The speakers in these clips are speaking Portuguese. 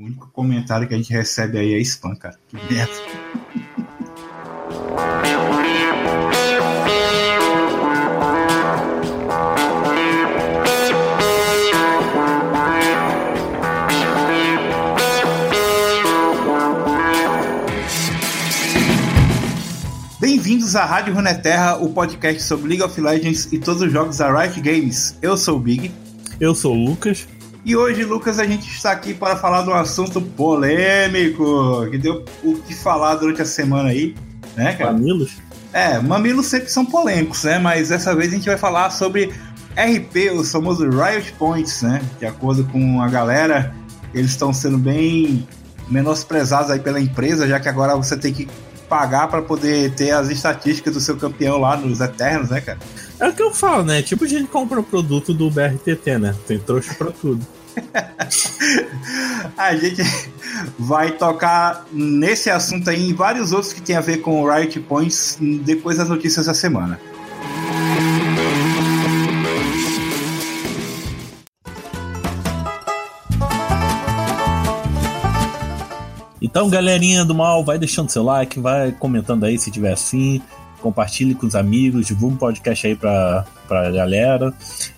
O único comentário que a gente recebe aí é spam, cara. Que merda. Bem-vindos à Rádio Runeterra, o podcast sobre League of Legends e todos os jogos da Riot Games. Eu sou o Big. Eu sou o Lucas. E hoje, Lucas, a gente está aqui para falar de um assunto polêmico que deu o que falar durante a semana aí, né, cara? Mamilos? É, mamilos sempre são polêmicos, né? Mas dessa vez a gente vai falar sobre RP, os famosos Riot Points, né? De acordo com a galera, eles estão sendo bem menosprezados aí pela empresa, já que agora você tem que pagar para poder ter as estatísticas do seu campeão lá nos Eternos, né, cara? É o que eu falo, né? Tipo, a gente compra o produto do BRTT, né? Tem trouxa pra tudo. a gente vai tocar nesse assunto aí e vários outros que tem a ver com o Riot Points depois das notícias da semana. Então, galerinha do mal, vai deixando seu like, vai comentando aí se tiver assim compartilhe com os amigos, divulgue o podcast aí pra, pra galera.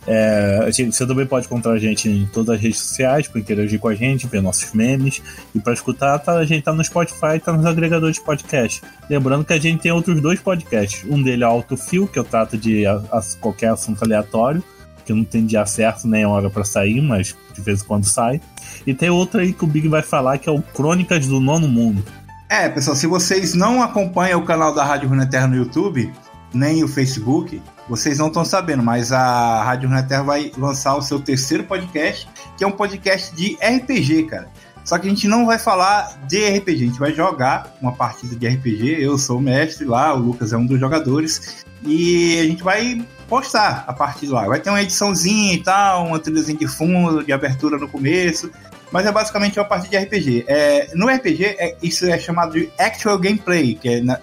É, você também pode encontrar a gente em todas as redes sociais para interagir com a gente, ver nossos memes. E para escutar, tá, a gente tá no Spotify tá nos agregadores de podcast. Lembrando que a gente tem outros dois podcasts. Um dele é Autofil, que eu trato de a, a, qualquer assunto aleatório, que não tem dia certo nem hora para sair, mas de vez em quando sai. E tem outro aí que o Big vai falar, que é o Crônicas do Nono Mundo é, pessoal, se vocês não acompanham o canal da Rádio Runeterra no YouTube, nem o Facebook, vocês não estão sabendo, mas a Rádio Runeterra vai lançar o seu terceiro podcast, que é um podcast de RPG, cara. Só que a gente não vai falar de RPG, a gente vai jogar uma partida de RPG. Eu sou o mestre lá, o Lucas é um dos jogadores. E a gente vai postar a partir lá. Vai ter uma ediçãozinha e tal, uma trilhazinha de fundo, de abertura no começo mas é basicamente uma partida de RPG. É, no RPG, é, isso é chamado de Actual Gameplay, que é na,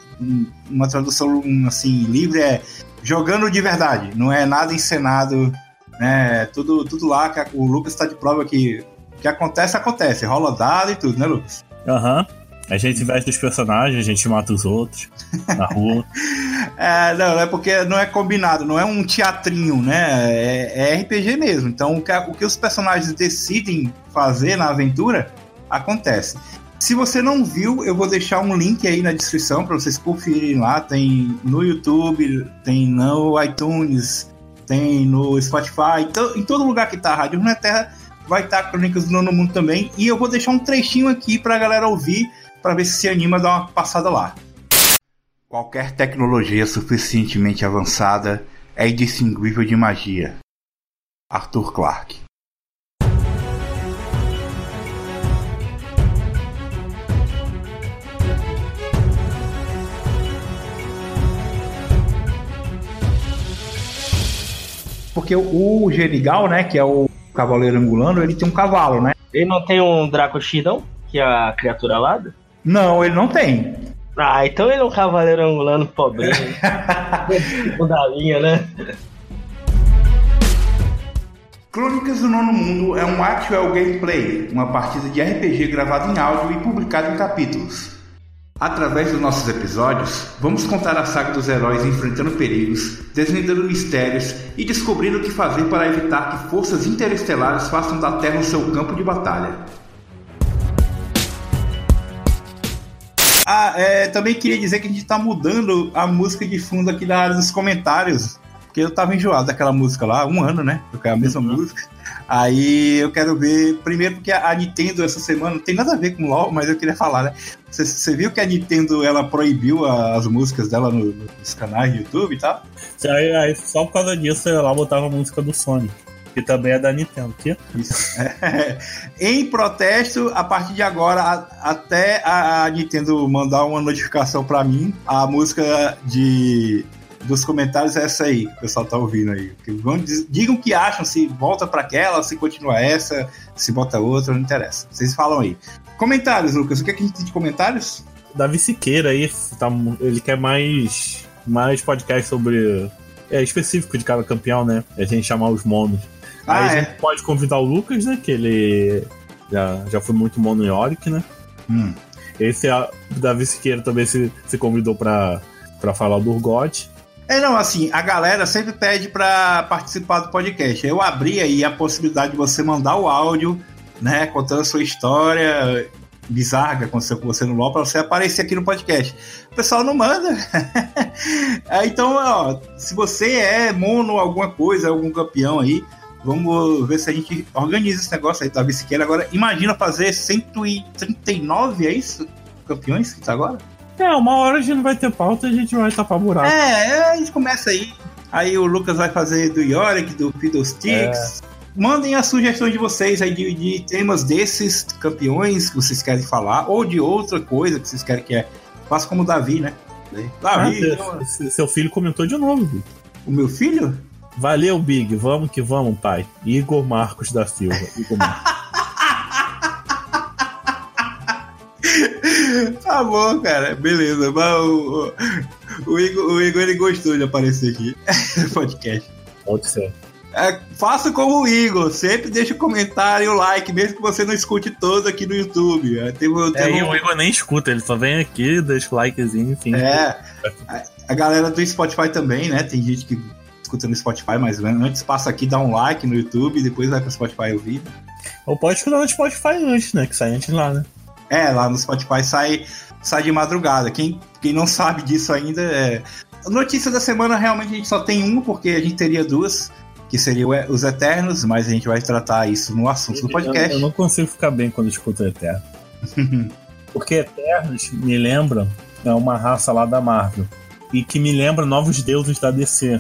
uma tradução assim livre é jogando de verdade, não é nada encenado, né? Tudo, tudo lá o Lucas está de prova que que acontece acontece, rola dado e tudo, né, Lucas? Aham. Uhum. A gente veste os personagens, a gente mata os outros na rua. é, não, é porque não é combinado, não é um teatrinho, né? É, é RPG mesmo. Então, o que, o que os personagens decidem fazer na aventura acontece. Se você não viu, eu vou deixar um link aí na descrição para vocês conferirem lá. Tem no YouTube, tem no iTunes, tem no Spotify, então, em todo lugar que tá a Rádio Terra vai estar tá Crônicas do Nono Mundo também. E eu vou deixar um trechinho aqui para a galera ouvir para ver se se anima a dar uma passada lá. Qualquer tecnologia suficientemente avançada é indistinguível de magia. Arthur Clarke Porque o Gerigal, né, que é o cavaleiro angulano, ele tem um cavalo, né? Ele não tem um Draco Shidão, que é a criatura alada? Não, ele não tem. Ah, então ele é um cavaleiro angulano pobrinho. o da linha, né? Crônicas do Nono Mundo é um actual gameplay, uma partida de RPG gravada em áudio e publicada em capítulos. Através dos nossos episódios, vamos contar a saga dos heróis enfrentando perigos, desvendando mistérios e descobrindo o que fazer para evitar que forças interestelares façam da Terra o seu campo de batalha. Ah, é, também queria dizer que a gente tá mudando a música de fundo aqui da área dos comentários. Porque eu tava enjoado daquela música lá, um ano, né? Porque é a mesma uhum. música. Aí eu quero ver, primeiro porque a Nintendo essa semana não tem nada a ver com LOL, mas eu queria falar, né? Você, você viu que a Nintendo ela proibiu as músicas dela no, nos canais de YouTube e tal? Aí, aí, só por causa disso ela botava a música do Sonic que também é da Nintendo. Que? É. em protesto, a partir de agora, a, até a, a, Nintendo mandar uma notificação para mim, a música de dos comentários é essa aí, o pessoal tá ouvindo aí. digam o que acham, se volta para aquela, se continua essa, se bota outra, não interessa. Vocês falam aí. Comentários, Lucas, o que, é que a gente tem de comentários? Davi Siqueira aí, tá, ele quer mais, mais podcast sobre. É específico de cada campeão, né? A gente chamar os monos. Ah, Aí é. a gente pode convidar o Lucas, né? Que ele Já, já fui muito mono Yorick, né? Hum. Esse a Davi Siqueira também se, se convidou pra, pra falar do Urgot. É, não, assim, a galera sempre pede para participar do podcast. Eu abri aí a possibilidade de você mandar o áudio, né, contando a sua história bizarra que aconteceu com você no LoL pra você aparecer aqui no podcast. O pessoal não manda. É, então, ó, se você é mono alguma coisa, algum campeão aí, vamos ver se a gente organiza esse negócio aí, Davi Siqueira. Agora, imagina fazer 139, é isso? Campeões que tá agora? É, uma hora a gente não vai ter pauta e a gente vai tapar buraco. É, a gente começa aí. Aí o Lucas vai fazer do Yorick, do Fiddlesticks. É. Mandem as sugestões de vocês aí de, de, temas desses campeões que vocês querem falar, ou de outra coisa que vocês querem que é. Faça como o Davi, né? Davi. Ah, seu, filho comentou de novo, Big. O meu filho? Valeu, Big. Vamos que vamos, pai. Igor Marcos da Silva. Igor Marcos. tá bom, cara. Beleza. Mas o, o, o, Igor, o Igor ele gostou de aparecer aqui no podcast. Pode ser. É, faça como o Igor, sempre deixa o comentário e o like, mesmo que você não escute todo aqui no YouTube. É, tem, tem é, um... o Igor nem escuta, ele só vem aqui, deixa o likezinho, enfim. É, a, a, galera do Spotify também, né? Tem gente que escuta no Spotify, mas antes passa aqui, dá um like no YouTube, depois vai pro Spotify ouvir. Ou pode escutar no Spotify antes, né? Que sai antes lá, né? É, lá no Spotify sai, sai de madrugada. Quem, quem não sabe disso ainda é. Notícia da semana realmente a gente só tem uma, porque a gente teria duas, que seriam os Eternos, mas a gente vai tratar isso no assunto do podcast. Eu, eu não consigo ficar bem quando escuto Eterno. porque Eternos me lembram é uma raça lá da Marvel. E que me lembra novos deuses da DC.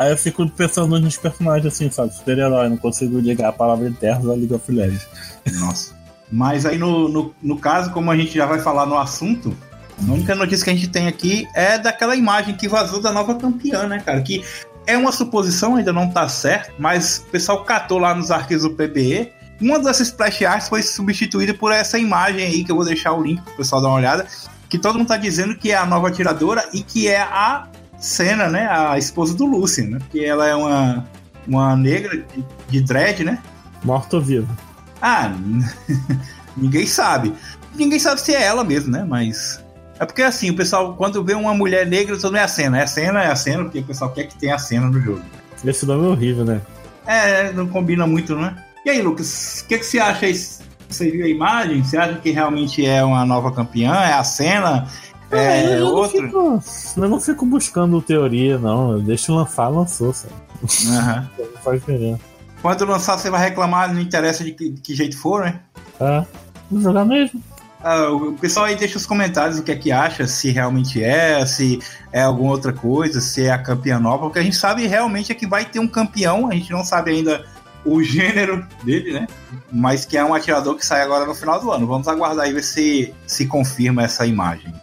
Aí eu fico pensando nos personagens assim, sabe? Super-herói, não consigo ligar a palavra Eternos a League of Legends. Nossa. Mas aí no, no, no caso, como a gente já vai falar no assunto, a única notícia que a gente tem aqui é daquela imagem que vazou da nova campeã, né, cara? Que é uma suposição, ainda não tá certo, mas o pessoal catou lá nos arquivos do PBE. Uma dessas splash arts foi substituída por essa imagem aí, que eu vou deixar o link pro pessoal dar uma olhada, que todo mundo tá dizendo que é a nova atiradora e que é a Senna, né? A esposa do Lucian, né? Porque ela é uma, uma negra de, de dread, né? Morto ou vivo? Ah, ninguém sabe. Ninguém sabe se é ela mesmo, né? Mas. É porque assim, o pessoal, quando vê uma mulher negra, todo é a cena. É a cena, é a cena, porque o pessoal quer que tenha a cena no jogo. Esse nome é horrível, né? É, não combina muito, né? E aí, Lucas, o que, que você acha aí? Você viu a imagem? Você acha que realmente é uma nova campeã? É a cena? É, é eu outra? Não fico, eu não fico buscando teoria, não. Deixa lançar, lançou, sabe? Uhum. não faz diferença. Quando lançar, você vai reclamar, não interessa de que, de que jeito for, né? É, vou jogar mesmo. Ah, o pessoal aí deixa os comentários o que é que acha, se realmente é, se é alguma outra coisa, se é a campeã nova, porque a gente sabe realmente é que vai ter um campeão, a gente não sabe ainda o gênero dele, né? Mas que é um atirador que sai agora no final do ano. Vamos aguardar aí ver se se confirma essa imagem.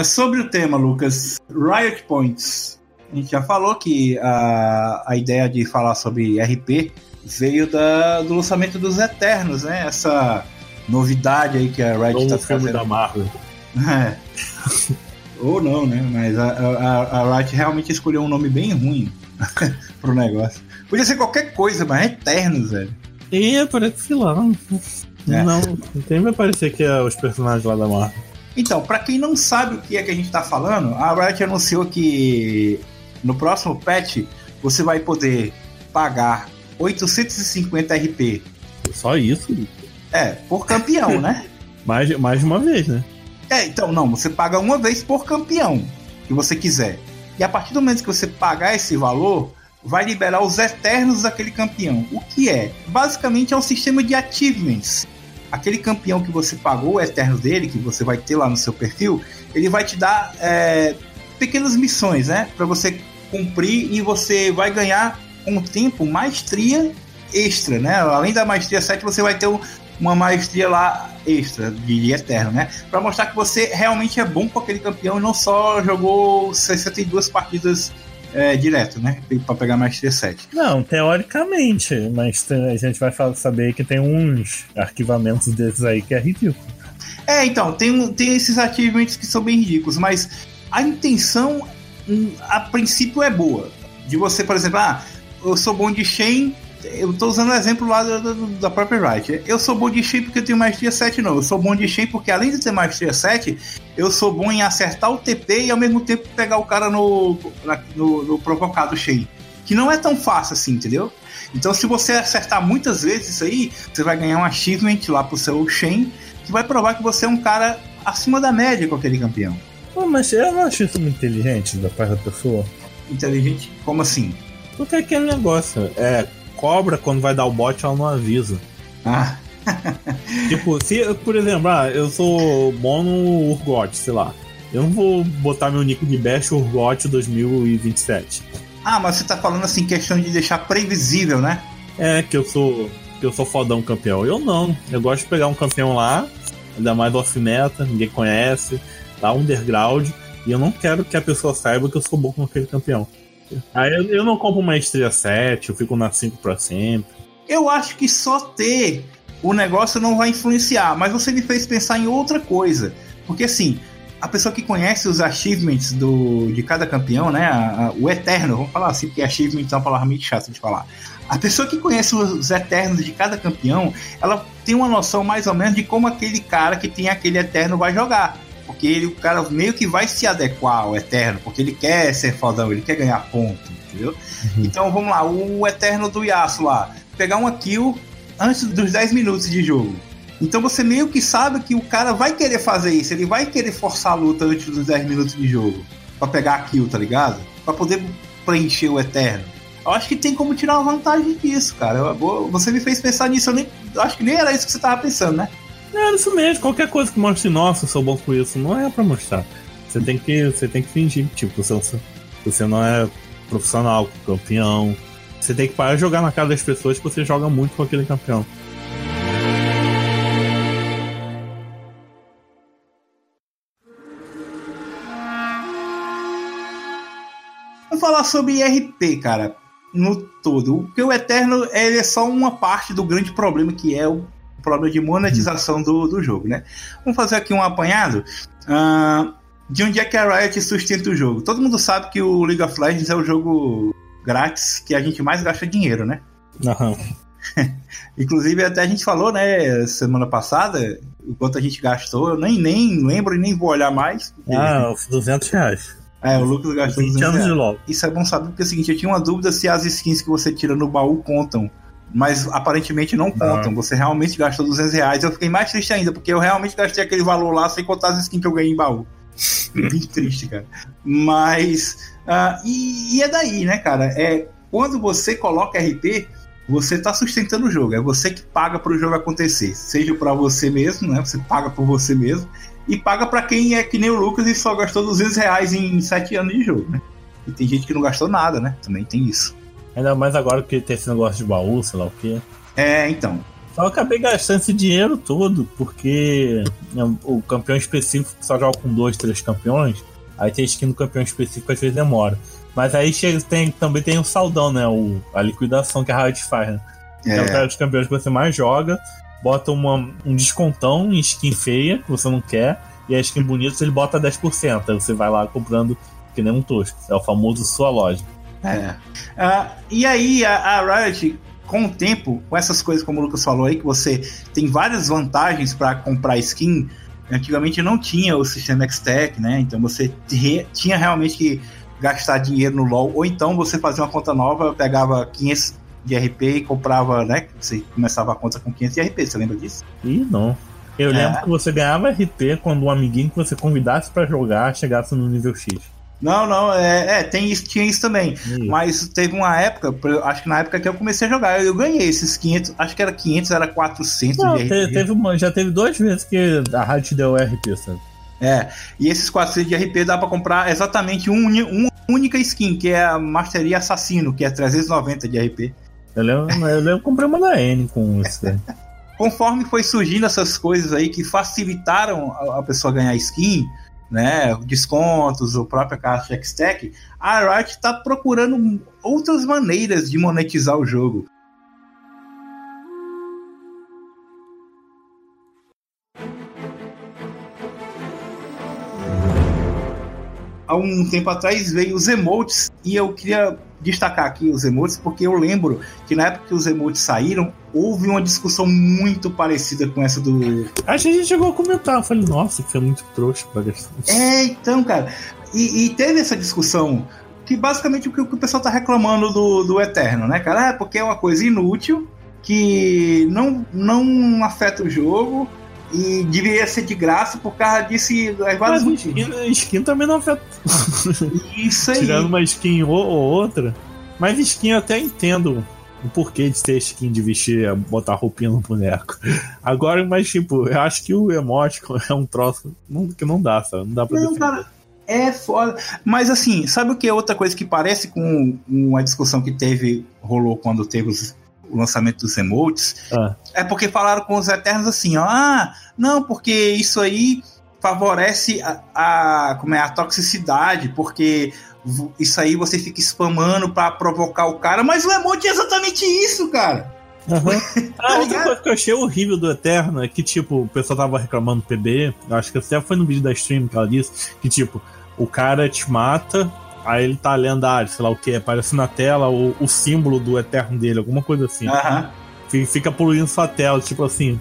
É, sobre o tema, Lucas, Riot Points. A gente já falou que a, a ideia de falar sobre RP veio da, do lançamento dos Eternos, né? Essa novidade aí que a Riot está fazendo. da Marvel. É. Ou não, né? Mas a, a, a Riot realmente escolheu um nome bem ruim pro negócio. Podia ser qualquer coisa, mas é Eternos, velho. E parece filão. É. Não, tem me parecer que é os personagens lá da Marvel. Então, para quem não sabe o que é que a gente está falando, a Riot anunciou que no próximo patch você vai poder pagar 850 RP. Só isso? É, por campeão, né? Mais, mais uma vez, né? É, então, não, você paga uma vez por campeão que você quiser. E a partir do momento que você pagar esse valor, vai liberar os eternos daquele campeão. O que é? Basicamente é um sistema de achievements aquele campeão que você pagou o Eterno dele, que você vai ter lá no seu perfil, ele vai te dar é, pequenas missões, né? Para você cumprir e você vai ganhar com o tempo maestria extra, né? Além da maestria 7, você vai ter uma maestria lá extra de Eterno, né? Para mostrar que você realmente é bom com aquele campeão e não só jogou 62 partidas é, direto, né? Pra pegar mais T7. Não, teoricamente, mas a gente vai saber que tem uns arquivamentos desses aí que é ridículo. É, então, tem, tem esses achievements que são bem ridículos, mas a intenção, hum, a princípio, é boa. De você, por exemplo, ah, eu sou bom de Shen, eu tô usando o exemplo lá da, da, da própria Riot. Eu sou bom de Shen porque eu tenho maestria 7, não. Eu sou bom de Shen porque, além de ter maestria 7, eu sou bom em acertar o TP e ao mesmo tempo pegar o cara no, no, no provocado Shen. Que não é tão fácil assim, entendeu? Então, se você acertar muitas vezes isso aí, você vai ganhar um achievement lá pro seu Shen, que vai provar que você é um cara acima da média com aquele campeão. Pô, mas eu não acho isso muito inteligente da parte da pessoa. Inteligente? Como assim? Porque é aquele negócio, é, cobra quando vai dar o bote, ela não avisa. Ah. tipo, se, por exemplo, ah, eu sou bom no Urgot, sei lá. Eu não vou botar meu nick de Bash Urgot 2027. Ah, mas você tá falando assim, questão de deixar previsível, né? É, que eu sou. que eu sou fodão campeão. Eu não. Eu gosto de pegar um campeão lá, ainda mais off-meta, ninguém conhece, lá underground, e eu não quero que a pessoa saiba que eu sou bom com aquele campeão. Aí eu, eu não compro uma estreia 7, eu fico na 5 pra sempre. Eu acho que só ter o negócio não vai influenciar, mas você me fez pensar em outra coisa. Porque assim, a pessoa que conhece os achievements do, de cada campeão, né? A, a, o Eterno, vamos falar assim, porque achievement é uma palavra muito chata de falar. A pessoa que conhece os Eternos de cada campeão, ela tem uma noção mais ou menos de como aquele cara que tem aquele Eterno vai jogar. Porque ele, o cara meio que vai se adequar ao Eterno, porque ele quer ser fodão, ele quer ganhar ponto, entendeu? Uhum. Então vamos lá, o Eterno do Yasuo lá, pegar uma kill antes dos 10 minutos de jogo. Então você meio que sabe que o cara vai querer fazer isso, ele vai querer forçar a luta antes dos 10 minutos de jogo. para pegar a kill, tá ligado? Pra poder preencher o Eterno. Eu acho que tem como tirar uma vantagem disso, cara. Eu, você me fez pensar nisso, eu nem, eu acho que nem era isso que você tava pensando, né? É isso mesmo, qualquer coisa que mostre, nossa, eu sou bom com isso, não é pra mostrar. Você tem que, você tem que fingir, tipo, você, você não é profissional, campeão. Você tem que parar de jogar na cara das pessoas que você joga muito com aquele campeão. Vamos falar sobre IRP, cara, no todo. Porque o Eterno ele é só uma parte do grande problema que é o problema de monetização do, do jogo, né? Vamos fazer aqui um apanhado uh, de onde é que a Riot sustenta o jogo. Todo mundo sabe que o League of Legends é o jogo grátis que a gente mais gasta dinheiro, né? Uhum. Inclusive, até a gente falou, né, semana passada, o quanto a gente gastou, eu nem, nem lembro e nem vou olhar mais. Porque... Ah, 200 reais. É, o Lucas gastou 20 anos reais. de LOL. Isso é bom saber, porque é o seguinte, eu tinha uma dúvida se as skins que você tira no baú contam mas aparentemente não contam. Você realmente gastou 200 reais. Eu fiquei mais triste ainda, porque eu realmente gastei aquele valor lá sem contar as skins que eu ganhei em baú. Bem triste, cara. Mas. Uh, e, e, é daí, né, cara? É quando você coloca RP, você está sustentando o jogo. É você que paga para o jogo acontecer. Seja para você mesmo, né? Você paga por você mesmo. E paga para quem é que nem o Lucas e só gastou 200 reais em 7 anos de jogo, né? E tem gente que não gastou nada, né? Também tem isso. Ainda mais agora que tem esse negócio de baú, sei lá o quê. É, então. Só acabei gastando esse dinheiro todo, porque né, o campeão específico só joga com dois, três campeões. Aí tem skin do campeão específico, às vezes demora. Mas aí chega, tem, também tem o saldão, né? O, a liquidação que a Riot faz, né? É. é o cara dos campeões que você mais joga, bota uma, um descontão em skin feia, que você não quer, e a skin bonita ele bota 10%. Aí você vai lá comprando que nem um tosco. É o famoso sua loja. É. Uh, e aí, a, a, Riot, com o tempo, com essas coisas como o Lucas falou aí, que você tem várias vantagens para comprar skin. Antigamente não tinha o sistema X-Tech, né? Então você tinha realmente que gastar dinheiro no LoL, ou então você fazia uma conta nova, pegava 500 de RP e comprava, né? Você começava a conta com 500 de RP, você lembra disso? Ih, não. Eu é. lembro que você ganhava RP quando um amiguinho que você convidasse para jogar chegasse no nível X. Não, não, é, é, tem isso, tinha isso também. Mas teve uma época, acho que na época que eu comecei a jogar, eu ganhei esses 500, acho que era 500, era 400 não, de RP. Teve uma, já teve duas vezes que a rádio te deu RP, sabe? É, e esses 400 de RP dá pra comprar exatamente um, uma única skin, que é a Masteria Assassino, que é 390 de RP. Eu lembro, eu lembro comprei uma da N com isso. Conforme foi surgindo essas coisas aí que facilitaram a, a pessoa ganhar skin, né, descontos, o próprio caixa X-Tech, a Riot está procurando outras maneiras de monetizar o jogo. Há um tempo atrás veio os emotes e eu queria destacar aqui os emotes porque eu lembro que na época que os emotes saíram houve uma discussão muito parecida com essa do. Acho que a gente chegou a comentar. Eu falei, nossa, que é muito trouxa pra gastar. É, então, cara. E, e teve essa discussão que basicamente o que, o pessoal tá reclamando do, do Eterno, né, cara? É porque é uma coisa inútil, que não, não afeta o jogo e deveria ser de graça por causa disso e vários motivos. Skin, skin também não afeta. Isso aí. Tirando uma skin ou, ou outra. Mas skin eu até entendo o porquê de ter skin de vestir, botar roupinha no boneco. Agora, mas tipo, eu acho que o emoticon é um troço que não dá, sabe? Não dá pra não, cara, é foda. Mas assim, sabe o que é outra coisa que parece com uma discussão que teve, rolou quando teve os, o lançamento dos emotes? Ah. É porque falaram com os Eternos assim, ó, ah, não, porque isso aí favorece a, a como é a toxicidade, porque isso aí você fica spamando para provocar o cara, mas o emote é exatamente isso, cara. Uhum. Ah, outra coisa que eu achei horrível do Eterno é que, tipo, o pessoal tava reclamando do PB, acho que até foi no vídeo da stream que ela disse, que, tipo, o cara te mata, aí ele tá lendário, sei lá o que, aparece na tela o, o símbolo do Eterno dele, alguma coisa assim. Uhum. Fica poluindo sua tela, tipo assim.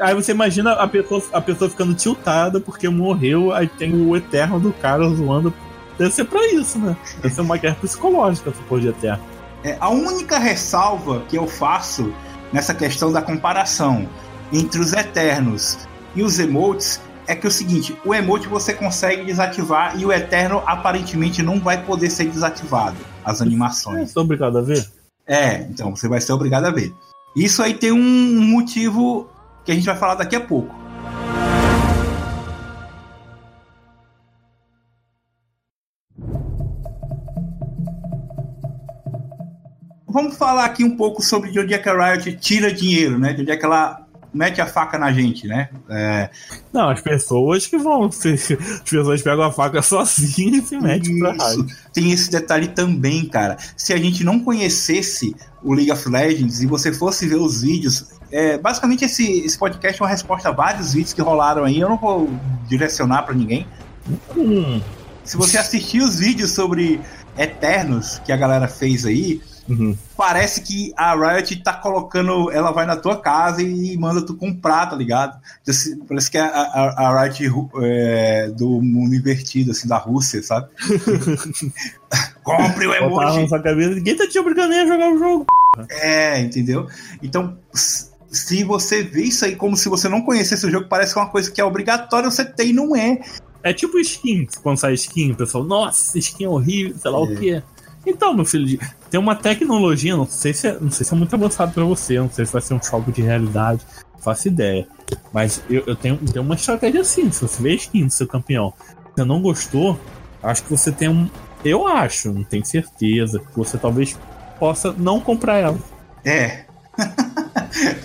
Aí você imagina a pessoa, a pessoa ficando tiltada porque morreu, aí tem o Eterno do cara zoando Deve ser pra isso, né? Deve ser uma guerra psicológica, essa porra de Eterno. É, a única ressalva que eu faço nessa questão da comparação entre os Eternos e os emotes é que é o seguinte, o emote você consegue desativar e o Eterno aparentemente não vai poder ser desativado, as animações. Você é obrigado a ver? É, então você vai ser obrigado a ver. Isso aí tem um motivo que a gente vai falar daqui a pouco. vamos falar aqui um pouco sobre de onde é que a Riot tira dinheiro, né? De onde é que ela mete a faca na gente, né? É... Não, as pessoas que vão. As pessoas pegam a faca sozinhas e se metem pra Riot. Tem esse detalhe também, cara. Se a gente não conhecesse o League of Legends e você fosse ver os vídeos. É, basicamente, esse, esse podcast é uma resposta a vários vídeos que rolaram aí. Eu não vou direcionar para ninguém. Hum. Se você assistir os vídeos sobre Eternos que a galera fez aí, Uhum. Parece que a Riot tá colocando. Ela vai na tua casa e manda tu comprar, tá ligado? Parece que é a, a, a Riot é, do mundo invertido, assim, da Rússia, sabe? Compre o emoji. Sua cabeça, ninguém tá te obrigando a jogar o jogo. É, entendeu? Então, se você vê isso aí como se você não conhecesse o jogo, parece que é uma coisa que é obrigatória você ter e não é. É tipo skin, quando sai skin, o pessoal, nossa, skin é horrível, sei lá é. o que. Então, meu filho, tem uma tecnologia, não sei se é, não sei se é muito avançado para você, não sei se vai ser um choque de realidade, faço ideia. Mas eu, eu tenho, tenho uma estratégia assim, se você vê skin do seu campeão, você não gostou, acho que você tem um. Eu acho, não tenho certeza, que você talvez possa não comprar ela. É.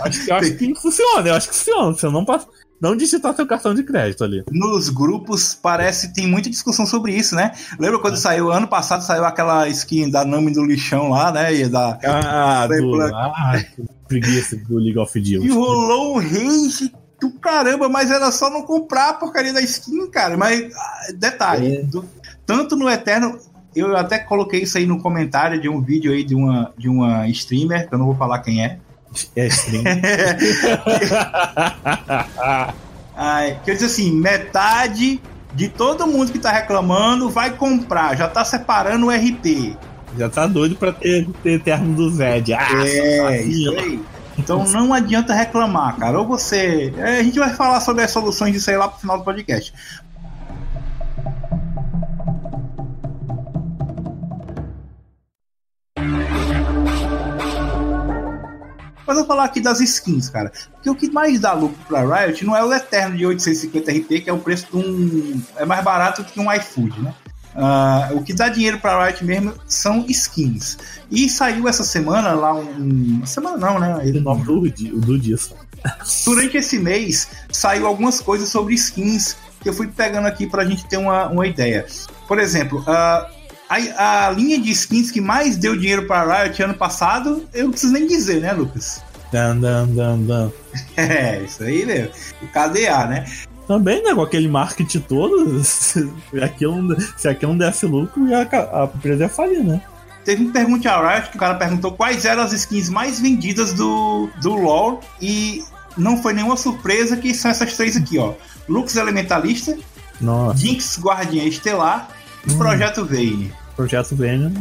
acho, que, acho que funciona, eu acho que funciona. Você não passa. Não digitar seu cartão de crédito ali. Nos grupos parece tem muita discussão sobre isso, né? Lembra quando é. saiu, ano passado saiu aquela skin da Nami do lixão lá, né? E da. Ah, do... ah preguiça do League of Legends. E rolou um rage do caramba, mas era só não comprar a porcaria da skin, cara. Mas, ah, detalhe, é. do, tanto no Eterno, eu até coloquei isso aí no comentário de um vídeo aí de uma, de uma streamer, que eu não vou falar quem é. É stream. Ai, quer dizer assim, metade de todo mundo que tá reclamando vai comprar, já tá separando o RP. Já tá doido pra ter, ter termo do Zed. Ah, é, isso aí. Então não adianta reclamar, cara. Ou você. É, a gente vai falar sobre as soluções disso aí lá pro final do podcast. Mas eu vou falar aqui das skins, cara. Porque o que mais dá lucro pra Riot não é o Eterno de 850 RP, que é o preço de um. É mais barato que um iFood, né? Uh, o que dá dinheiro para Riot mesmo são skins. E saiu essa semana lá um. Semana não, né? Ele não do, do dia. Durante esse mês saiu algumas coisas sobre skins que eu fui pegando aqui pra gente ter uma, uma ideia. Por exemplo, uh, a, a linha de skins que mais deu dinheiro para Riot ano passado, eu não preciso nem dizer, né, Lucas? Dan, dan, dan, dan. É, isso aí mesmo. O KDA, né? Também, né? Com aquele marketing todo, se aquilo, se aquilo não desse lucro, a, a empresa ia falir, né? Teve um pergunte a Riot que o cara perguntou quais eram as skins mais vendidas do, do LoL e não foi nenhuma surpresa que são essas três aqui, ó. Lux Elementalista, Nossa. Jinx Guardiã Estelar Hum. Projeto Vayne. Projeto Vênus.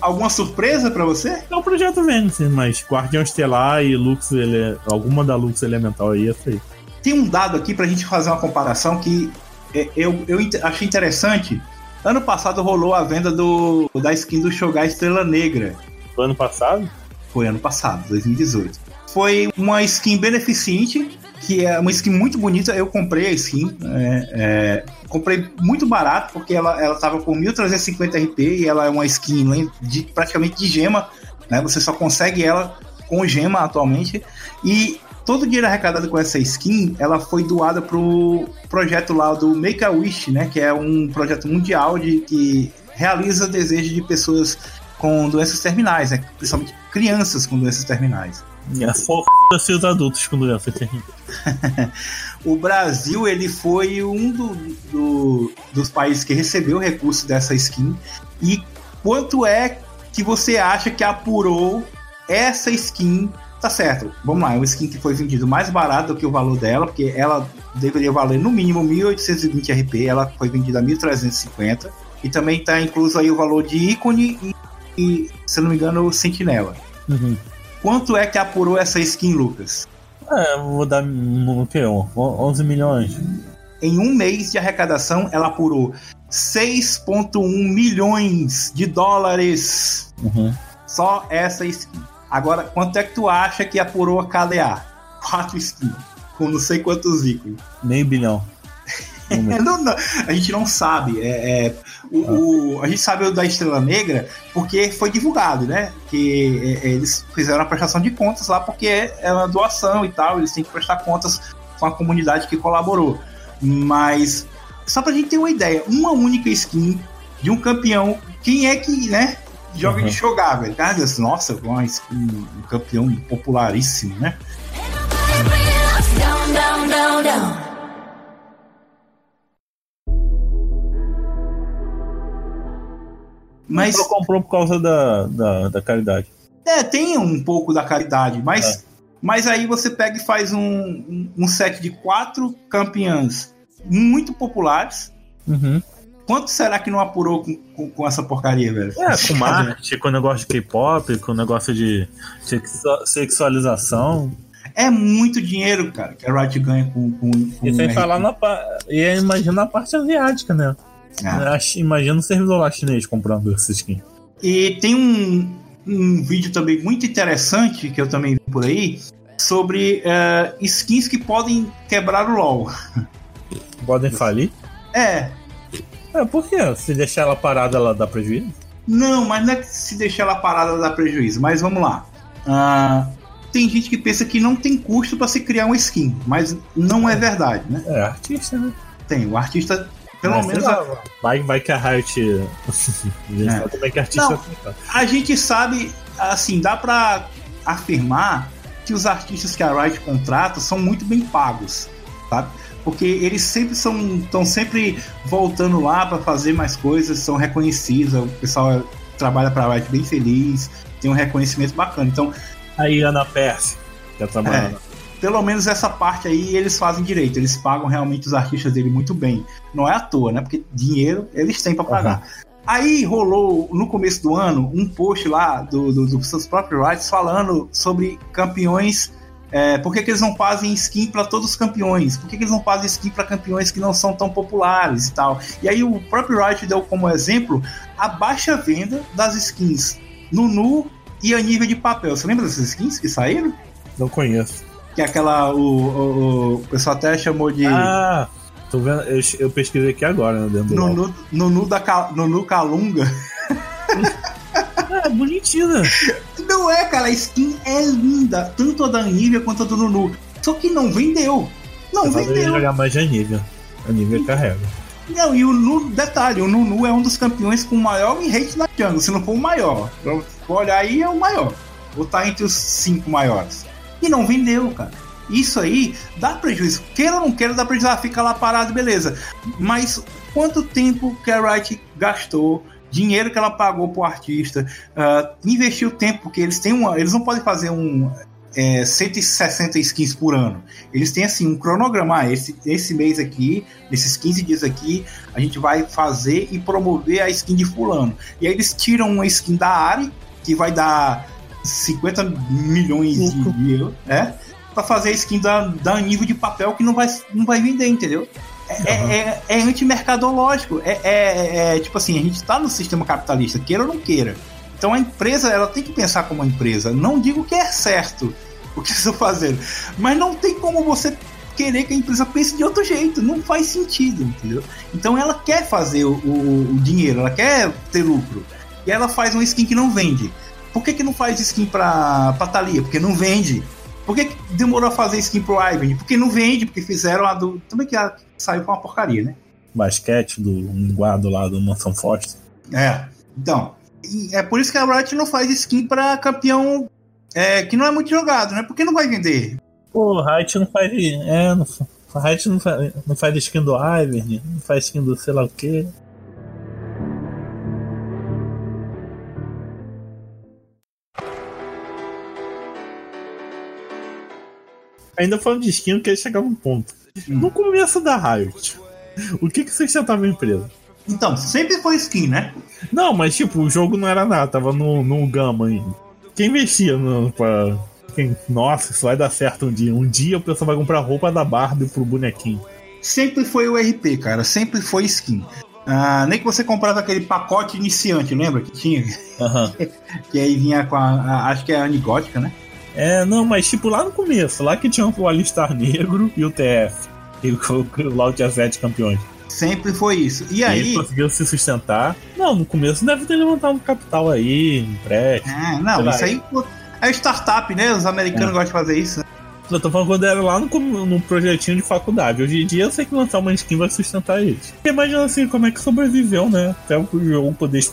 Alguma surpresa pra você? É o Projeto Vênus, sim, mas Guardião Estelar e Lux, ele, alguma da Lux Elemental aí, essa aí. Tem um dado aqui pra gente fazer uma comparação que é, eu, eu achei interessante. Ano passado rolou a venda do, da skin do Shogai Estrela Negra. Do ano passado? Foi ano passado, 2018. Foi uma skin beneficente, que é uma skin muito bonita. Eu comprei a skin. é, é, comprei muito barato, porque ela, ela tava por 1350 RP e ela é uma skin len- de, praticamente de gema. Né? Você só consegue ela com gema atualmente. E todo o dinheiro arrecadado com essa skin, ela foi doada pro projeto lá do Make a Wish, né? Que é um projeto mundial de que realiza desejos de pessoas com doenças terminais, né? Principalmente crianças com doenças terminais. É só f*** os adultos com doença terrível. O Brasil ele foi um do- do- dos países que recebeu recurso dessa skin. E quanto é que você acha que apurou essa skin? Tá certo, vamos lá, é uma skin que foi vendido mais barato do que o valor dela, porque ela deveria valer no mínimo 1.820 RP, ela foi vendida a 1.350. E também tá incluso aí o valor de ícone e, e, se não me engano, o sentinela. Uhum. Quanto é que apurou essa skin, Lucas? É, vou dar o quê? On- 11 milhões. Em um mês de arrecadação, ela apurou 6,1 milhões de dólares. Uhum. Só essa skin. Agora, quanto é que tu acha que apurou a KDA? Quatro skins. Com não sei quantos ícones. Meio bilhão. Não, não, a gente não sabe. É, é, o, o- a gente sabe o da Estrela Negra porque foi divulgado, né? Que é, é, eles fizeram a prestação de contas lá porque é uma doação e tal. Eles têm que prestar contas com a comunidade que colaborou. Mas, só pra gente ter uma ideia, uma única skin de um campeão. Quem é que, né? Joga Uhum. de jogar, velho. Cara, Deus, nossa, uma skin, um campeão popularíssimo, né? Down, Mas. Comprou, comprou por causa da, da, da caridade. É, tem um pouco da caridade, mas, mas aí você pega e faz um, um, set de quatro campeãs muito populares. Uhum. Quanto será que não apurou com, com, com essa porcaria, velho? É, com marketing, com negócio de K-pop, com negócio de sexu- sexualização. É muito dinheiro, cara, que a Riot ganha com. com, com E sem falar na E aí imagina a parte asiática, né? Ah. Ach- Imagina o servidor lá chinês comprando essa skin. E tem um, um vídeo também muito interessante que eu também vi por aí sobre eh, skins que podem quebrar o LoL. Podem falir? É, É, por quê? Se deixar ela parada, ela dá prejuízo? Não, mas não é que se deixar ela parada dá prejuízo. Mas vamos lá. Ah, tem gente que pensa que não tem custo para se criar uma skin, mas não é verdade, né? É, artista, né? Tem. O artista, pelo menos, a, lá, vai, vai que a Riot. a gente É. sabe como é que artista Não. fica. a gente sabe, assim, dá para afirmar que os artistas que a Riot contrata são muito bem pagos, sabe? Porque eles sempre são estão sempre voltando lá para fazer mais coisas, são reconhecidos, o pessoal trabalha para a Riot bem feliz, tem um reconhecimento bacana. Então, Aí Ana Percy, que tá trabalhando. Pelo menos essa parte aí eles fazem direito, eles pagam realmente os artistas dele muito bem. Não é à toa, né? Porque dinheiro eles têm para pagar. Aí rolou no começo do ano um post lá do, do- dos seus próprios rights falando sobre campeões. É, por que, que eles não fazem skin para todos os campeões? Por que, que eles não fazem skin para campeões que não são tão populares e tal? E aí o próprio Riot deu como exemplo a baixa venda das skins no Nu e a nível de papel. Você lembra dessas skins que saíram? Não conheço. Que é aquela. O, o, o pessoal até chamou de. Ah, tô vendo. Eu, eu pesquisei aqui agora, né? Dentro. Nunu, Nunu, da, Ca- Nunu Calunga. Ah, bonitinha. Não é, cara, a skin é linda, tanto a da Anívia quanto a do Nunu. Só que não vendeu. Não Eu vendeu. jogar mais de Anívia. Anívia carrega. Não, e o Nunu, detalhe, o Nunu é um dos campeões com o maior rate na jungle, se não for o maior. For olhar aí, é o maior. Ou tá entre os cinco maiores. E não vendeu, cara. Isso aí dá prejuízo. Queira ou não queira, dá prejuízo. Ah, fica lá parado, beleza. Mas quanto tempo que a Wright gastou dinheiro que ela pagou pro artista, uh, investiu tempo, porque eles têm uma. Eles não podem fazer um. É, 160 skins por ano. Eles têm assim um cronograma. Ah, esse, esse mês aqui, nesses 15 dias aqui, a gente vai fazer e promover a skin de fulano. E aí eles tiram uma skin da Ari, que vai dar 50 milhões de, de euros, né? Pra fazer a skin da, da nível de papel que não vai, não vai vender, entendeu? É, uhum. é, é antimercadológico. É, é, é, tipo assim, a gente está no sistema capitalista, queira ou não queira. Então a empresa ela tem que pensar como uma empresa. Não digo que é certo o que estou fazendo, mas não tem como você querer que a empresa pense de outro jeito. Não faz sentido, entendeu? Então ela quer fazer o, o, o dinheiro, ela quer ter lucro. E ela faz uma skin que não vende. Por que, que não faz skin pra, pra Thalia? Porque não vende. Por que, que demorou a fazer skin pro Ivan? Porque não vende, porque fizeram a do. Também que a, saiu com uma porcaria, né? Basquete do guardo lá do Mansão Forte. É. Então. é por isso que a Riot não faz skin pra campeão é, que não é muito jogado, né? Porque não vai vender. Pô, a Riot não faz. É, não, a Riot não faz, não faz skin do Ivern, não faz skin do sei lá o quê. Ainda falando de skin, eu queria chegar a um ponto. Hum. No começo da Riot, o que que sustentava a empresa? Então, sempre foi skin, né? Não, mas tipo, o jogo não era nada, tava no, no Gama ainda. Quem investia no, pra. Quem, nossa, isso vai dar certo um dia. Um dia o pessoal vai comprar roupa da Barbie pro bonequinho. Sempre foi o RP, cara. Sempre foi skin. Ah, nem que você comprava aquele pacote iniciante, lembra que tinha? Uhum. que aí vinha com a, a, Acho que é a Anigótica, né? É, não, mas tipo lá no começo, lá que tinha o Alistar Negro e o TF. E o, lá tinha sete campeões. Sempre foi isso. E, e aí. Ele conseguiu se sustentar. Não, no começo deve ter levantado capital aí, empréstimo. É, não, isso aí é startup, né? Os americanos é. gostam de fazer isso. Né? Eu tô falando quando era lá no, no projetinho de faculdade. Hoje em dia eu sei que lançar uma skin vai sustentar eles. Imagina assim, como é que sobreviveu, né? Até o jogo poder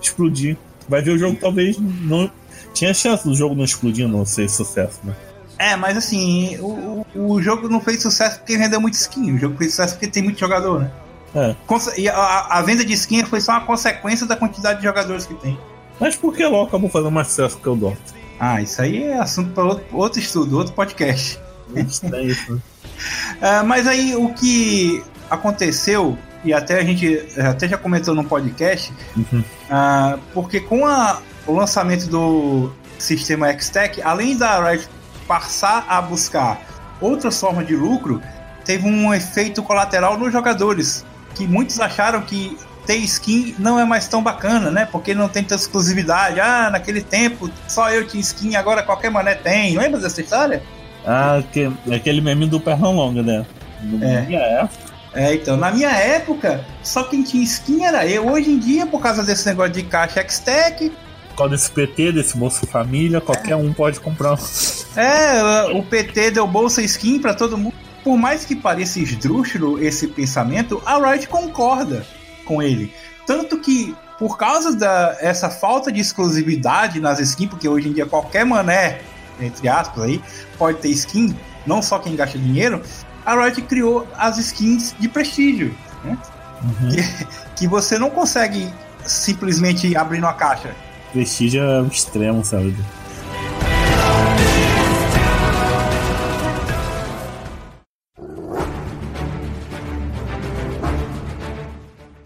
explodir. Vai ver o jogo talvez não tinha chance do jogo não explodir, não ser sucesso, né? É, mas assim, o, o jogo não fez sucesso porque vendeu muito skin. O jogo fez sucesso porque tem muito jogador, né? É. E a, a, venda de skin foi só uma consequência da quantidade de jogadores que tem. Mas por que LoL acabou fazendo mais sucesso que o Dota? Ah, isso aí é assunto para outro, outro, estudo, outro podcast. É isso. é, mas aí o que aconteceu, e até a gente até já comentou no podcast, uhum. uh, porque com a, o lançamento do sistema X-Tech, além da Riot passar a buscar outras formas de lucro, teve um efeito colateral nos jogadores, que muitos acharam que ter skin não é mais tão bacana, né? Porque não tem tanta exclusividade. Ah, naquele tempo só eu tinha skin, agora qualquer mané tem. Lembra dessa história? Ah, que, aquele meme do Pernalonga, né? No é. É, então, na minha época, só quem tinha skin era eu. Hoje em dia, por causa desse negócio de caixa X-Tech, qual desse PT, desse Bolsa Família, qualquer um pode comprar. É, o PT deu Bolsa Skin para todo mundo. Por mais que pareça esdrúxulo esse pensamento, a Riot concorda com ele. Tanto que, por causa dessa falta de exclusividade nas skins, porque hoje em dia qualquer mané, entre aspas, aí, pode ter skin, não só quem gasta dinheiro, a Riot criou as skins de prestígio. Né? Uhum. Que, que você não consegue simplesmente abrir uma caixa Prestígio é um extremo, sabe?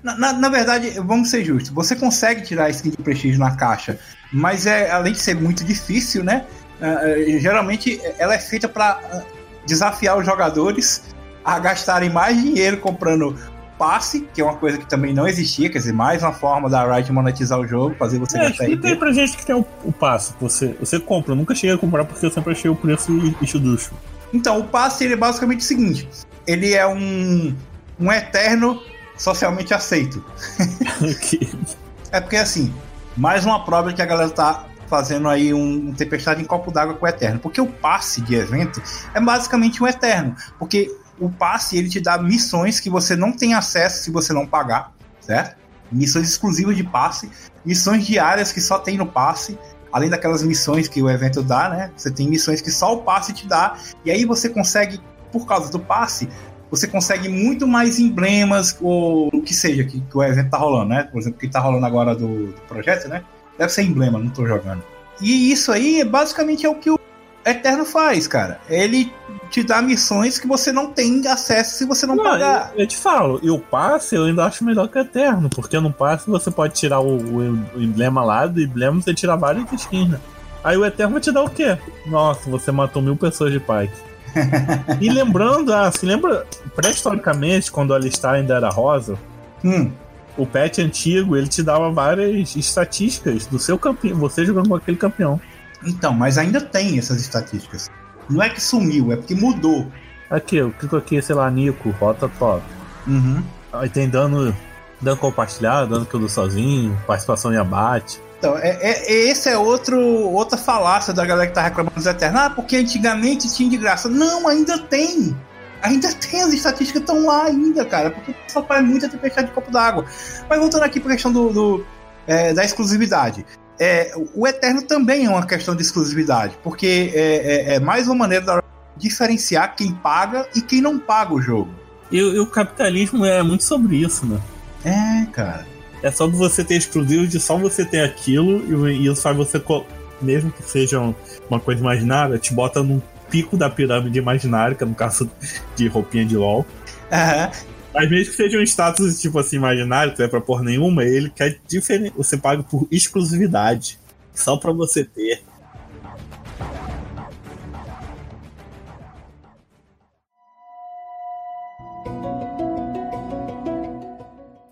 Na, na, verdade, vamos ser justos, você consegue tirar a skin de prestígio na caixa, mas é além de ser muito difícil, né? Uh, geralmente ela é feita para desafiar os jogadores a gastarem mais dinheiro comprando passe, que é uma coisa que também não existia, quer dizer, mais uma forma da Riot monetizar o jogo, fazer você é, gastar tem pra gente que tem o, o passe, você, você compra, eu nunca cheguei a comprar porque eu sempre achei o preço estuducho. Então, o passe ele é basicamente o seguinte, ele é um, um eterno socialmente aceito. é porque assim, mais uma prova que a galera tá fazendo aí um, um tempestade em copo d'água com o Eterno. Porque o passe de evento é basicamente um Eterno. Porque o passe ele te dá missões que você não tem acesso se você não pagar, certo? Missões exclusivas de passe, missões diárias que só tem no passe, além daquelas missões que o evento dá, né? Você tem missões que só o passe te dá, e aí você consegue, por causa do passe, você consegue muito mais emblemas, ou o que seja, que, que o evento tá rolando, né? Por exemplo, que tá rolando agora do, do projeto, né? Deve ser emblema, não tô jogando. E isso aí, basicamente, é o que o Eterno faz, cara. Ele te dá missões que você não tem acesso se você não, não pagar. Eu, eu, te falo, e o passe eu ainda acho melhor que o Eterno, porque no passe você pode tirar o, o, o emblema lá, do emblema você tira várias skins, né? Aí o Eterno vai te dar o quê? Nossa, você matou mil pessoas de paz. e lembrando, ah, se lembra, pré-historicamente, quando a Alistar ainda era rosa, hum. o patch antigo ele te dava várias estatísticas do seu campeão, você jogando com aquele campeão. Então, mas ainda tem essas estatísticas. Não é que sumiu, é porque mudou. Aqui, eu clico aqui, sei lá, Nico, rota top. Uhum. Aí tem dano, dano compartilhado, dano que eu dou sozinho, participação em abate. Então, é, é, esse é outro, outra falácia da galera que tá reclamando dos Eternos. Ah, porque antigamente tinha de graça. Não, ainda tem. Ainda tem, as estatísticas estão lá ainda, cara. Porque só faz muito ter fechado de copo d'água. Mas voltando aqui pra questão do, do é, da exclusividade é, o Eterno também é uma questão de exclusividade, porque é, é, é mais uma maneira de diferenciar quem paga e quem não paga o jogo. E, e, o capitalismo é muito sobre isso, né? É, cara. É só você ter exclusivo de só você ter aquilo e, e isso faz você, mesmo que seja uma coisa imaginária, te bota num pico da pirâmide imaginária, que é no caso de roupinha de LOL. Uhum. Mas mesmo que seja um status, tipo assim, imaginário, que não é pra pôr nenhuma, ele quer diferente. Você paga por exclusividade. Só pra você ter.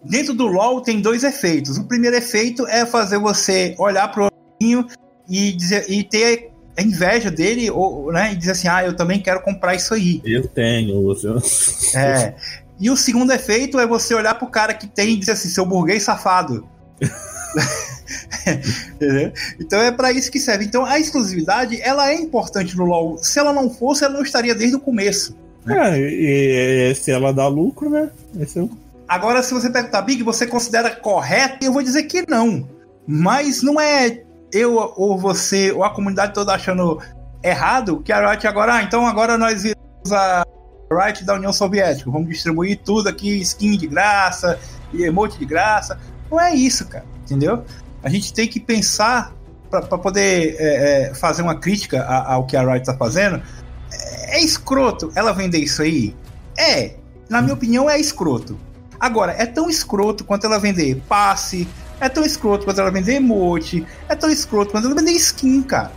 Dentro do LoL tem dois efeitos. O primeiro efeito é fazer você olhar pro olhinho e, dizer, e ter a inveja dele, ou, né, e dizer assim, ah, eu também quero comprar isso aí. Eu tenho, você. É. E o segundo efeito é você olhar pro cara que tem e dizer assim, seu burguês safado. então é para isso que serve. Então a exclusividade ela é importante no LoL. Se ela não fosse, ela não estaria desde o começo. Né? É, e, se ela dá lucro, né? É Agora, se você perguntar, Big, você considera correto? Eu vou dizer que não. Mas não é eu ou você ou a comunidade toda achando errado que a Riot agora, ah, então agora nós viramos a right da União Soviética. Vamos distribuir tudo aqui, skin de graça e emote de graça. Não é isso, cara. Entendeu? A gente tem que pensar para poder é, é, fazer uma crítica ao que a Riot está fazendo. É, é escroto ela vender isso aí? É. Na minha opinião, é escroto. Agora, é tão escroto quanto ela vender passe, é tão escroto quanto ela vender emote, é tão escroto quanto ela vender skin, cara.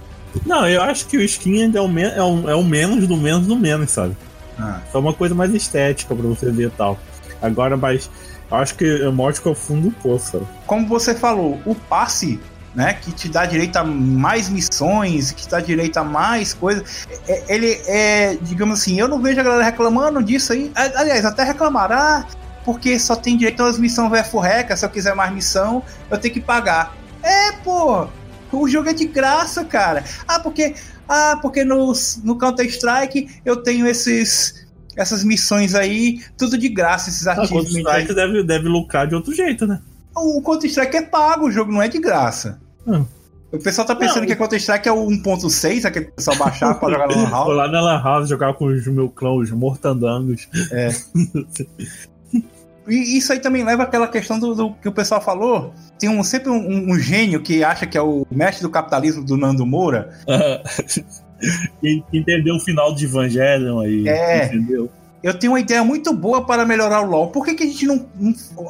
Não, eu acho que o skin ainda é o, é o, é o menos do menos do menos, sabe? Ah. Só uma coisa mais estética pra você ver e tal. Agora, mas acho que eu mostro que é o fundo do poço. Como você falou, o passe né, que te dá direito a mais missões, que te dá direito a mais coisas. É, ele é, digamos assim, eu não vejo a galera reclamando disso aí. Aliás, até reclamará, ah, porque só tem direito às missões vai furreca, se eu quiser mais missão, eu tenho que pagar. É, pô, o jogo é de graça, cara. Ah, porque ah, porque no, no Counter-Strike eu tenho esses essas missões aí, tudo de graça, esses artigos. Ah, Counter-Strike deve, deve lucrar de outro jeito, né? O Counter-Strike é pago, o jogo não é de graça. Hum. O pessoal tá pensando não, que a Counter-Strike é o 1.6, aquele que o pessoal baixar pra jogar no Lan House. Vou lá na Lan House jogar com os meus clãs, os mortandangos. É. E isso aí também leva àquela questão do, do que o pessoal falou. Tem um, sempre um, um, gênio que acha que é o mestre do capitalismo do Nando Moura. entendeu o final de Evangelion aí. É. Entendeu? Eu tenho uma ideia muito boa para melhorar o LoL. Por que, que a gente não.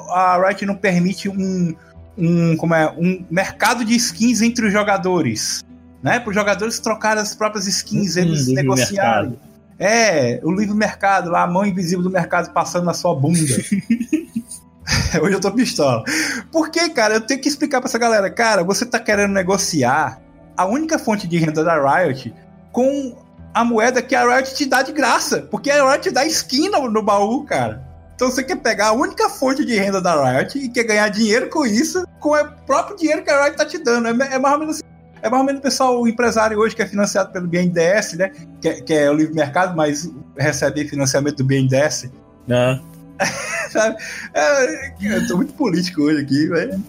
a Riot não permite um, um, como é, um mercado de skins entre os jogadores? Né? Para os jogadores trocarem as próprias skins, hum, eles negociarem. É, o livre mercado, lá, a mão invisível do mercado passando na sua bunda. Hoje eu tô pistola. Por que, cara? Eu tenho que explicar pra essa galera. Cara, você tá querendo negociar a única fonte de renda da Riot com a moeda que a Riot te dá de graça. Porque a Riot te dá skin no, no baú, cara. Então você quer pegar a única fonte de renda da Riot e quer ganhar dinheiro com isso, com o próprio dinheiro que a Riot tá te dando. É, é mais ou menos assim. É mais ou menos o pessoal, o empresário hoje que é financiado pelo BNDES, né? Que, é, que é o livre mercado, mas recebe financiamento do BNDES. Não. Sabe? É, eu tô muito político hoje aqui, velho.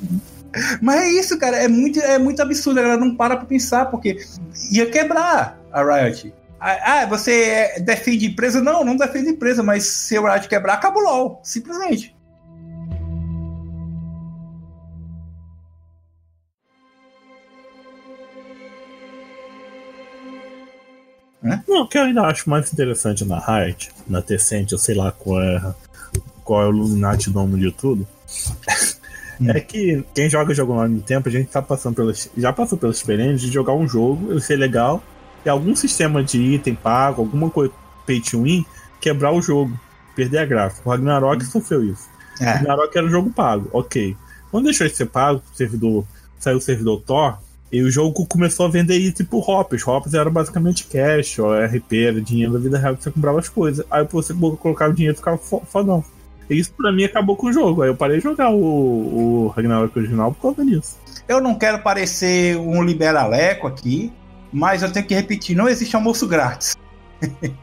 Mas é isso, cara. É muito, é muito absurdo. A galera não para pra pensar, porque ia quebrar a Riot. Ah, ah você defende empresa? Não, não defende empresa, mas se o Riot quebrar, acaba o LOL. Simplesmente. Não, o que eu ainda acho mais interessante na Riot, na Tencent, eu sei lá qual é, qual é o Illuminati nome de tudo, hum. é que quem joga jogo online no tempo, a gente tá passando pelas, já passou pela experiência de jogar um jogo, ele ser legal, e algum sistema de item pago, alguma coisa pay to win, quebrar o jogo, perder a graça. O Ragnarok hum. sofreu isso. É. O Ragnarok era um jogo pago, ok. Quando deixou de ser pago, o servidor, saiu o servidor Thor, e o jogo começou a vender item tipo hops. Hops era basicamente cash, ou RP, era dinheiro da vida real que você comprava as coisas. Aí você colocava o dinheiro e ficava fodão. E isso pra mim acabou com o jogo. Aí eu parei de jogar o, o Ragnarok original por causa disso. Eu não quero parecer um liberaleco aqui, mas eu tenho que repetir: não existe almoço grátis.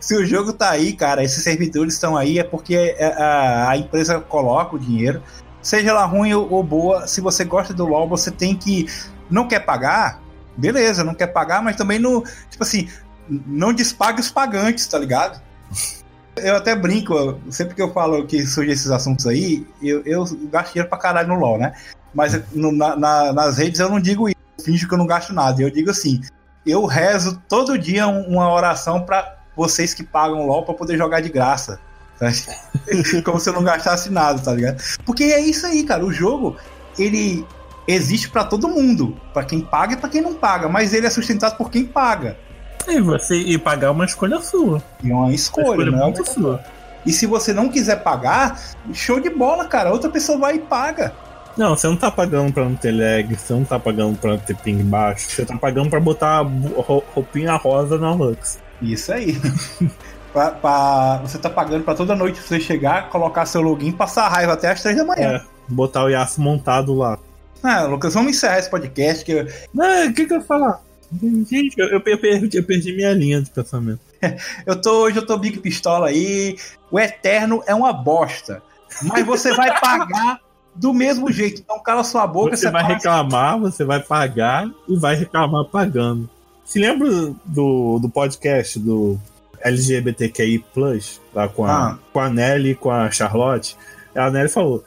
Se o jogo tá aí, cara, esses servidores estão aí, é porque é, a, a empresa coloca o dinheiro seja ela ruim ou, boa, se você gosta do LoL, você tem que não quer pagar, beleza, não quer pagar, mas também não, tipo assim, não despague os pagantes, tá ligado? Eu até brinco, sempre que eu falo que surgem esses assuntos aí, eu, eu gasto dinheiro pra caralho no LoL, né? Mas no, na, na, nas redes eu não digo isso, eu finjo que eu não gasto nada. Eu digo assim, eu rezo todo dia uma oração para vocês que pagam LoL para poder jogar de graça. Tá? Como se eu não gastasse nada, tá ligado? Porque é isso aí, cara. O jogo, ele existe para todo mundo, para quem paga e para quem não paga, mas ele é sustentado por quem paga. E você e pagar é uma escolha sua. E uma escolha, uma escolha né? muito sua. E se você não quiser pagar, show de bola, cara. Outra pessoa vai e paga. Não, você não tá pagando pra não ter lag, você não tá pagando pra não ter ping baixo, você tá pagando pra botar roupinha rosa na Lux. Isso aí. pra, pra, você tá pagando pra toda noite você chegar, colocar seu login, passar a raiva até as três da manhã. É, botar o Yasuo montado lá. Ah, Lucas, vamos encerrar esse podcast. Que Não, o que, que eu ia falar? Gente, eu, eu, perdi, eu perdi minha linha de pensamento. eu tô, hoje eu tô Big Pistola aí. O Eterno é uma bosta. Mas você vai pagar do mesmo jeito. Então cala sua boca. Você, você vai paga... reclamar, você vai pagar e vai reclamar pagando. Se lembra do, do podcast do LGBTQI, lá com a, ah. com a Nelly e com a Charlotte? A Nelly falou: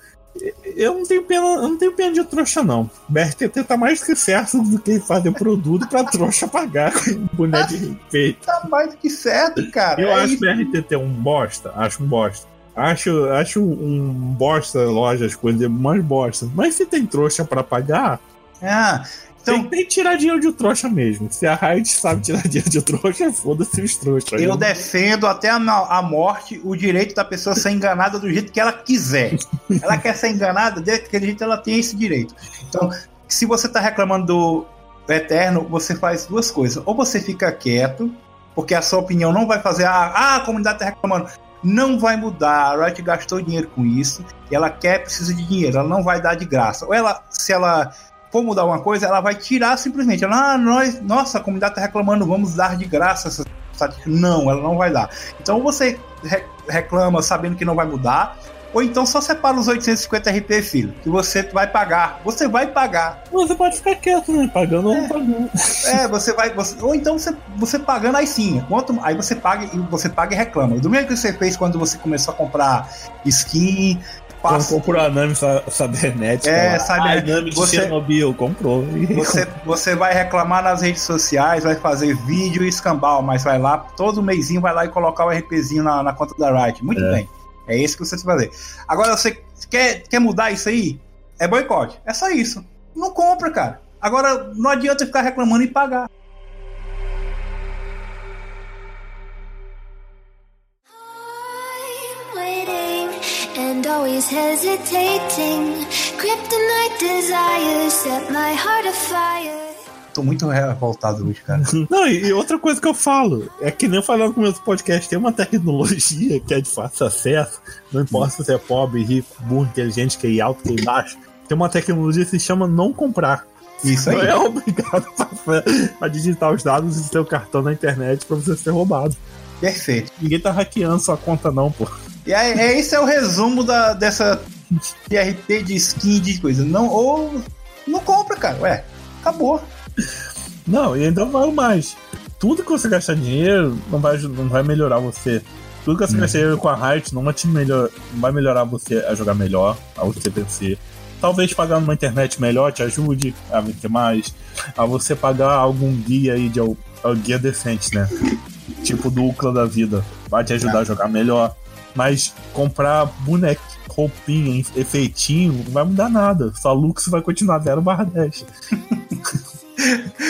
eu não tenho pena, eu não tenho pena de trouxa, não. BRTT tá mais que certo do que fazer produto pra trouxa pagar com boneco de respeito. Tá mais que certo, cara. Eu é acho isso. BRTT um bosta, acho um bosta. Acho, acho um bosta loja, as coisas mais bosta. Mas se tem trouxa para pagar. Ah, então, tem, tem que tirar dinheiro de trouxa mesmo. Se a Riot sabe tirar dinheiro de trouxa, foda-se os trouxas. Eu né? defendo até a, a, morte o direito da pessoa ser enganada do jeito que ela quiser. ela quer ser enganada, daquele jeito ela tem esse direito. Então, se você tá reclamando do Eterno, você faz duas coisas. Ou você fica quieto, porque a sua opinião não vai fazer. Ah, ah a comunidade tá reclamando. Não vai mudar. A Riot gastou dinheiro com isso. E ela quer, precisa de dinheiro. Ela não vai dar de graça. Ou ela, se ela for mudar alguma coisa, ela vai tirar simplesmente. Ela, ah, nós, nossa, a comunidade está reclamando, vamos dar de graça essa Não, ela não vai dar. Então você reclama sabendo que não vai mudar, ou então só separa os 850 RP, filho, que você vai pagar. Você vai pagar. Você pode ficar quieto, né? Pagando é. ou não pagando. É, você vai. Você, ou então você, você pagando aí sim. Quanto, aí você paga e você paga e reclama. Do mesmo que você fez quando você começou a comprar skin, Quando comprou a Nami Cybernética. É, Nami de você, Chernobyl, comprou. Você, você vai reclamar nas redes sociais, vai fazer vídeo e escambau, mas vai lá, todo mêsinho vai lá e colocar o RPzinho na, na conta da Riot. Muito é. bem. É isso que você tem que fazer. Agora, você quer, quer mudar isso aí? É boicote. É só isso. Não compra, cara. Agora, não adianta ficar reclamando e pagar. Always hesitating. Kryptonite desires set my heart afire. Tô muito revoltado hoje, cara. Não, e outra coisa que eu falo, é que nem eu falei no começo do podcast, tem uma tecnologia que é de fácil acesso, não importa se é pobre, rico, burro, inteligente, que é alto, que é baixo, tem uma tecnologia que se chama não comprar. Isso aí. Não é obrigado a digitar os dados do seu cartão na internet para você ser roubado. Perfeito. Ninguém tá hackeando sua conta, não, pô. E aí, é, esse é o resumo da, dessa de RP, de skin, de coisa. Não, ou não compra, cara. Ué, acabou. Não, e ainda vai mais. Tudo que você gastar dinheiro não vai, não vai melhorar você. Tudo que você hum. gastar dinheiro com a Riot não vai, te melhor, não vai melhorar você a jogar melhor, a você vencer. Talvez pagar numa internet melhor te ajude a vencer mais. A você pagar algum guia aí de guia decente, né? Tipo do Ucla da vida. Vai te ajudar a jogar melhor. Mas comprar boneco, roupinha, efeitinho, não vai mudar nada. Só Lux vai continuar 0 barra 10.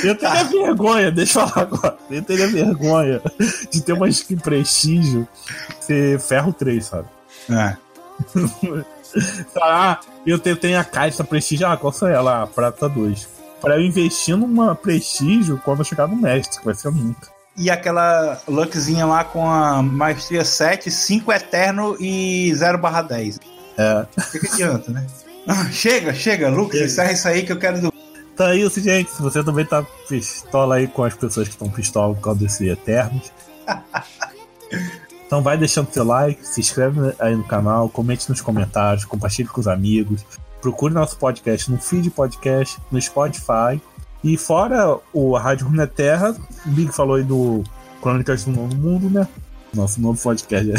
Eu teria vergonha, deixa eu falar agora. Eu teria vergonha de ter uma skin prestígio ser ferro 3, sabe? É. ah, eu tenho a caixa prestígio, ah, qual é ela? Ah, prata 2. Pra eu investir numa prestígio quando eu chegar no mestre, que vai ser nunca. E aquela luckzinha lá com a maestria 7, 5 eterno e 0 barra 10. É. O que, que adianta, né? Chega, chega, Lucas, encerra isso aí que eu quero do então é isso, gente. Se você também tá pistola aí com as pessoas que estão pistola por causa desse Eternos. então vai deixando seu like, se inscreve aí no canal, comente nos comentários, compartilhe com os amigos. Procure nosso podcast no feed podcast, no Spotify. E fora o Rádio Runeterra, o Big falou aí do Crônicas do Novo Mundo, né? Nosso novo podcast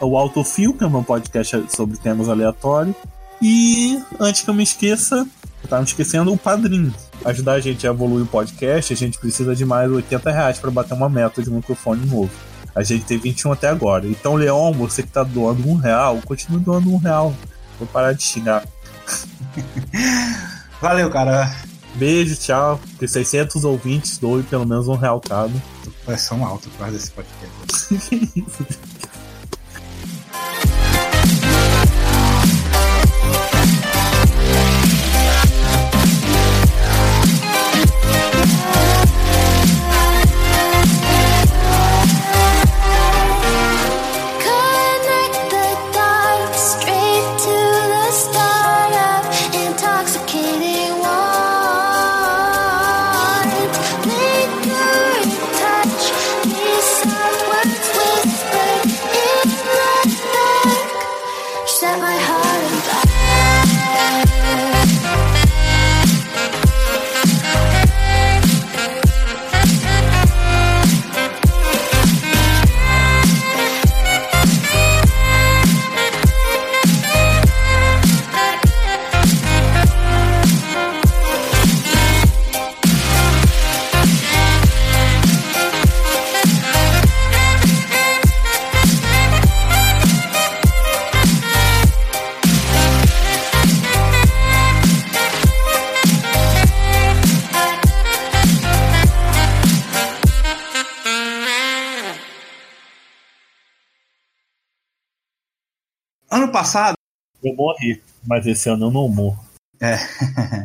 é o Autofil, que é um podcast sobre temas aleatórios. E antes que eu me esqueça, eu tava me esquecendo o padrinho. Ajudar a gente a evoluir o podcast, a gente precisa de mais 80 reais para bater uma meta de microfone novo. A gente tem 21 até agora. Então, Leon, você que tá doando um real, continue doando um real. Vou parar de xingar. Valeu, cara. Beijo, tchau. Que 600 ouvintes doem pelo menos um real cada. Pressão alta por causa desse podcast. passado. Eu morri, mas esse ano eu não morro. É.